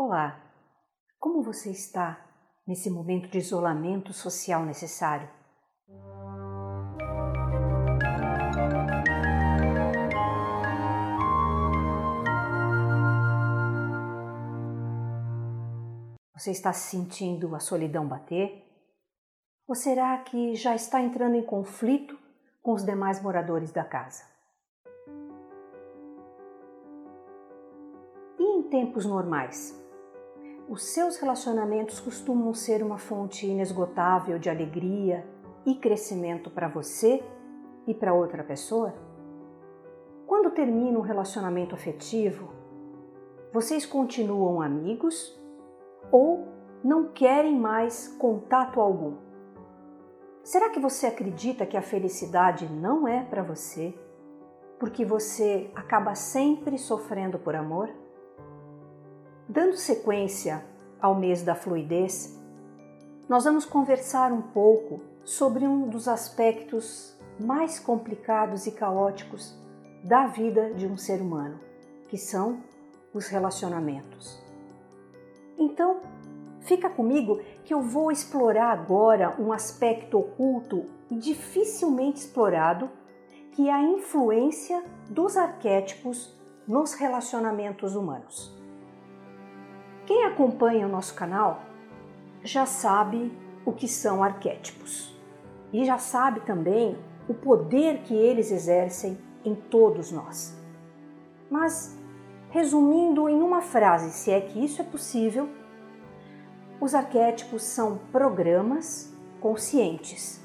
Olá, como você está nesse momento de isolamento social necessário? Você está sentindo a solidão bater? Ou será que já está entrando em conflito com os demais moradores da casa? E em tempos normais? Os seus relacionamentos costumam ser uma fonte inesgotável de alegria e crescimento para você e para outra pessoa? Quando termina um relacionamento afetivo, vocês continuam amigos ou não querem mais contato algum? Será que você acredita que a felicidade não é para você porque você acaba sempre sofrendo por amor? Dando sequência ao mês da fluidez, nós vamos conversar um pouco sobre um dos aspectos mais complicados e caóticos da vida de um ser humano, que são os relacionamentos. Então, fica comigo que eu vou explorar agora um aspecto oculto e dificilmente explorado, que é a influência dos arquétipos nos relacionamentos humanos. Quem acompanha o nosso canal já sabe o que são arquétipos e já sabe também o poder que eles exercem em todos nós. Mas, resumindo em uma frase, se é que isso é possível, os arquétipos são programas conscientes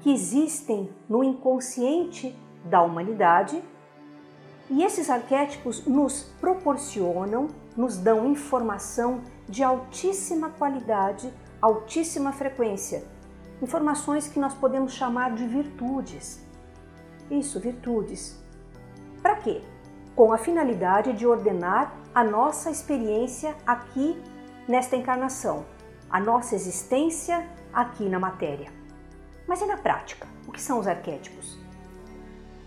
que existem no inconsciente da humanidade e esses arquétipos nos proporcionam, nos dão informação de altíssima qualidade, altíssima frequência. Informações que nós podemos chamar de virtudes. Isso, virtudes. Para quê? Com a finalidade de ordenar a nossa experiência aqui nesta encarnação, a nossa existência aqui na matéria. Mas e na prática? O que são os arquétipos?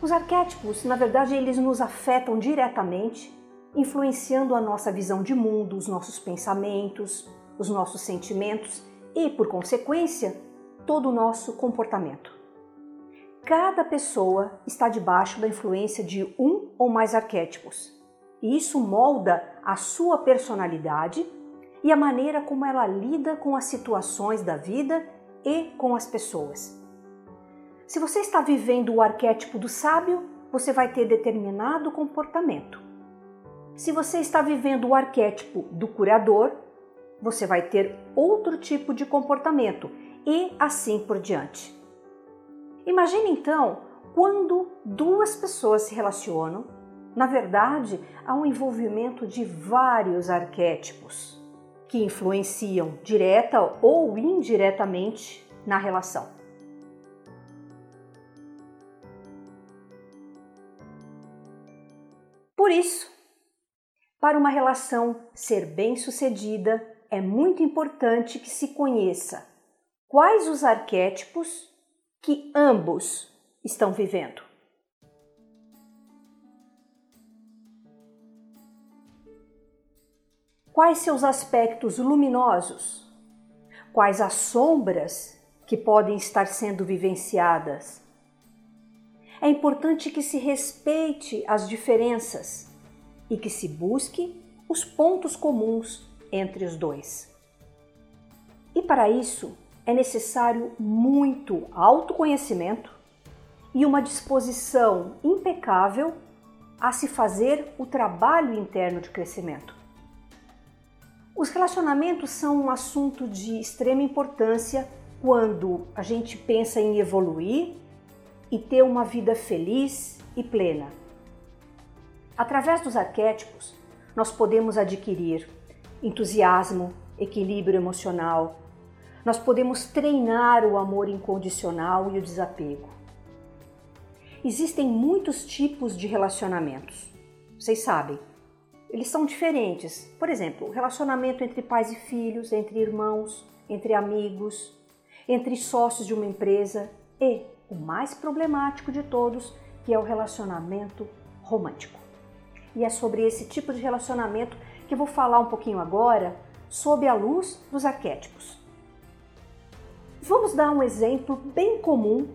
Os arquétipos, na verdade, eles nos afetam diretamente, influenciando a nossa visão de mundo, os nossos pensamentos, os nossos sentimentos e, por consequência, todo o nosso comportamento. Cada pessoa está debaixo da influência de um ou mais arquétipos, e isso molda a sua personalidade e a maneira como ela lida com as situações da vida e com as pessoas. Se você está vivendo o arquétipo do sábio, você vai ter determinado comportamento. Se você está vivendo o arquétipo do curador, você vai ter outro tipo de comportamento e assim por diante. Imagine então quando duas pessoas se relacionam, na verdade, há um envolvimento de vários arquétipos que influenciam direta ou indiretamente na relação. Por isso, para uma relação ser bem-sucedida, é muito importante que se conheça quais os arquétipos que ambos estão vivendo. Quais seus aspectos luminosos? Quais as sombras que podem estar sendo vivenciadas? é importante que se respeite as diferenças e que se busque os pontos comuns entre os dois. E para isso é necessário muito autoconhecimento e uma disposição impecável a se fazer o trabalho interno de crescimento. Os relacionamentos são um assunto de extrema importância quando a gente pensa em evoluir e ter uma vida feliz e plena. Através dos arquétipos, nós podemos adquirir entusiasmo, equilíbrio emocional, nós podemos treinar o amor incondicional e o desapego. Existem muitos tipos de relacionamentos. Vocês sabem, eles são diferentes. Por exemplo, o relacionamento entre pais e filhos, entre irmãos, entre amigos, entre sócios de uma empresa e o mais problemático de todos, que é o relacionamento romântico. E é sobre esse tipo de relacionamento que eu vou falar um pouquinho agora sob a luz dos arquétipos. Vamos dar um exemplo bem comum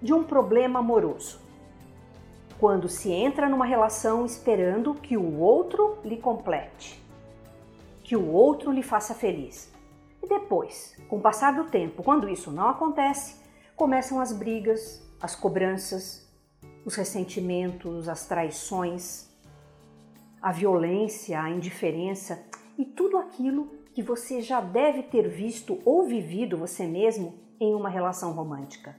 de um problema amoroso. Quando se entra numa relação esperando que o outro lhe complete, que o outro lhe faça feliz. E depois, com o passar do tempo, quando isso não acontece, começam as brigas, as cobranças, os ressentimentos, as traições, a violência, a indiferença e tudo aquilo que você já deve ter visto ou vivido você mesmo em uma relação romântica.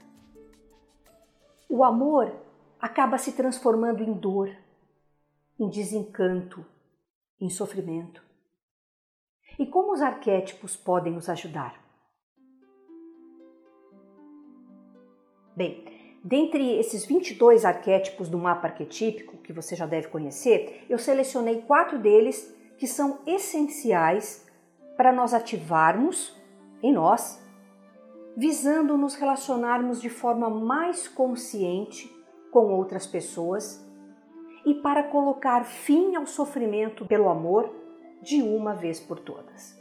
O amor acaba se transformando em dor, em desencanto, em sofrimento. E como os arquétipos podem nos ajudar? Bem, dentre esses 22 arquétipos do mapa arquetípico que você já deve conhecer, eu selecionei quatro deles que são essenciais para nós ativarmos em nós, visando nos relacionarmos de forma mais consciente com outras pessoas e para colocar fim ao sofrimento pelo amor de uma vez por todas.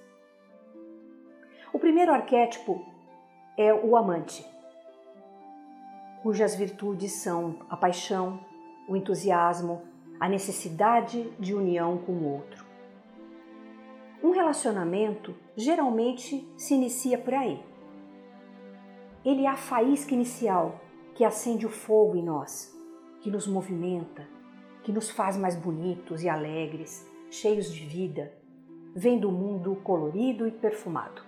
O primeiro arquétipo é o amante, cujas virtudes são a paixão, o entusiasmo, a necessidade de união com o outro. Um relacionamento geralmente se inicia por aí. Ele é a faísca inicial que acende o fogo em nós, que nos movimenta, que nos faz mais bonitos e alegres, cheios de vida, vendo o mundo colorido e perfumado.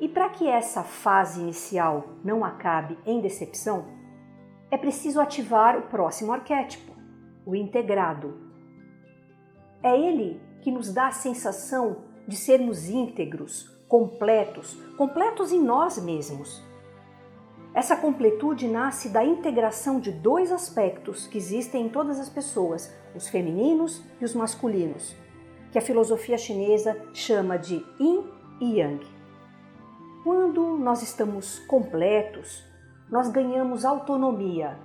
E para que essa fase inicial não acabe em decepção, é preciso ativar o próximo arquétipo, o integrado. É ele que nos dá a sensação de sermos íntegros, completos, completos em nós mesmos. Essa completude nasce da integração de dois aspectos que existem em todas as pessoas, os femininos e os masculinos, que a filosofia chinesa chama de yin e yang. Quando nós estamos completos, nós ganhamos autonomia,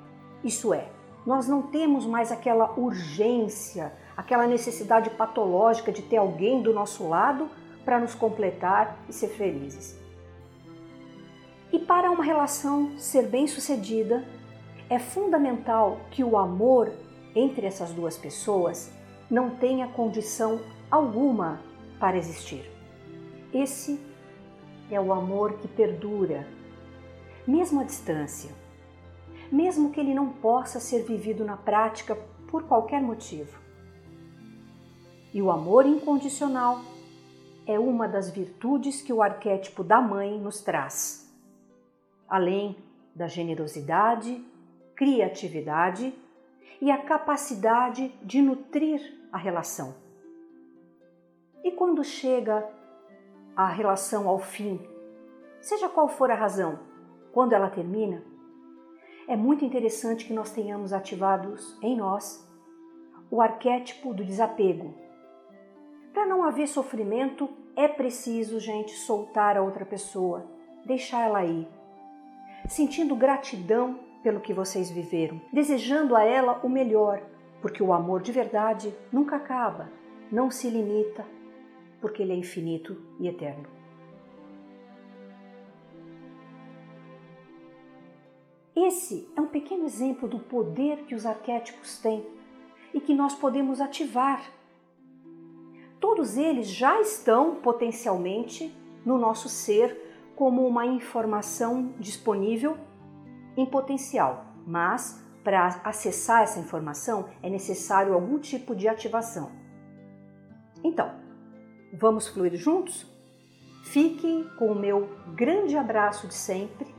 isso é, nós não temos mais aquela urgência, aquela necessidade patológica de ter alguém do nosso lado para nos completar e ser felizes. E para uma relação ser bem-sucedida, é fundamental que o amor entre essas duas pessoas não tenha condição alguma para existir. Esse é o amor que perdura, mesmo à distância, mesmo que ele não possa ser vivido na prática por qualquer motivo. E o amor incondicional é uma das virtudes que o arquétipo da mãe nos traz. Além da generosidade, criatividade e a capacidade de nutrir a relação. E quando chega a relação ao fim, seja qual for a razão, quando ela termina, é muito interessante que nós tenhamos ativados em nós o arquétipo do desapego. Para não haver sofrimento, é preciso, gente, soltar a outra pessoa, deixar ela ir, sentindo gratidão pelo que vocês viveram, desejando a ela o melhor, porque o amor de verdade nunca acaba, não se limita, porque ele é infinito e eterno. Esse é um pequeno exemplo do poder que os arquétipos têm e que nós podemos ativar. Todos eles já estão potencialmente no nosso ser como uma informação disponível em potencial, mas para acessar essa informação é necessário algum tipo de ativação. Então, Vamos fluir juntos? Fique com o meu grande abraço de sempre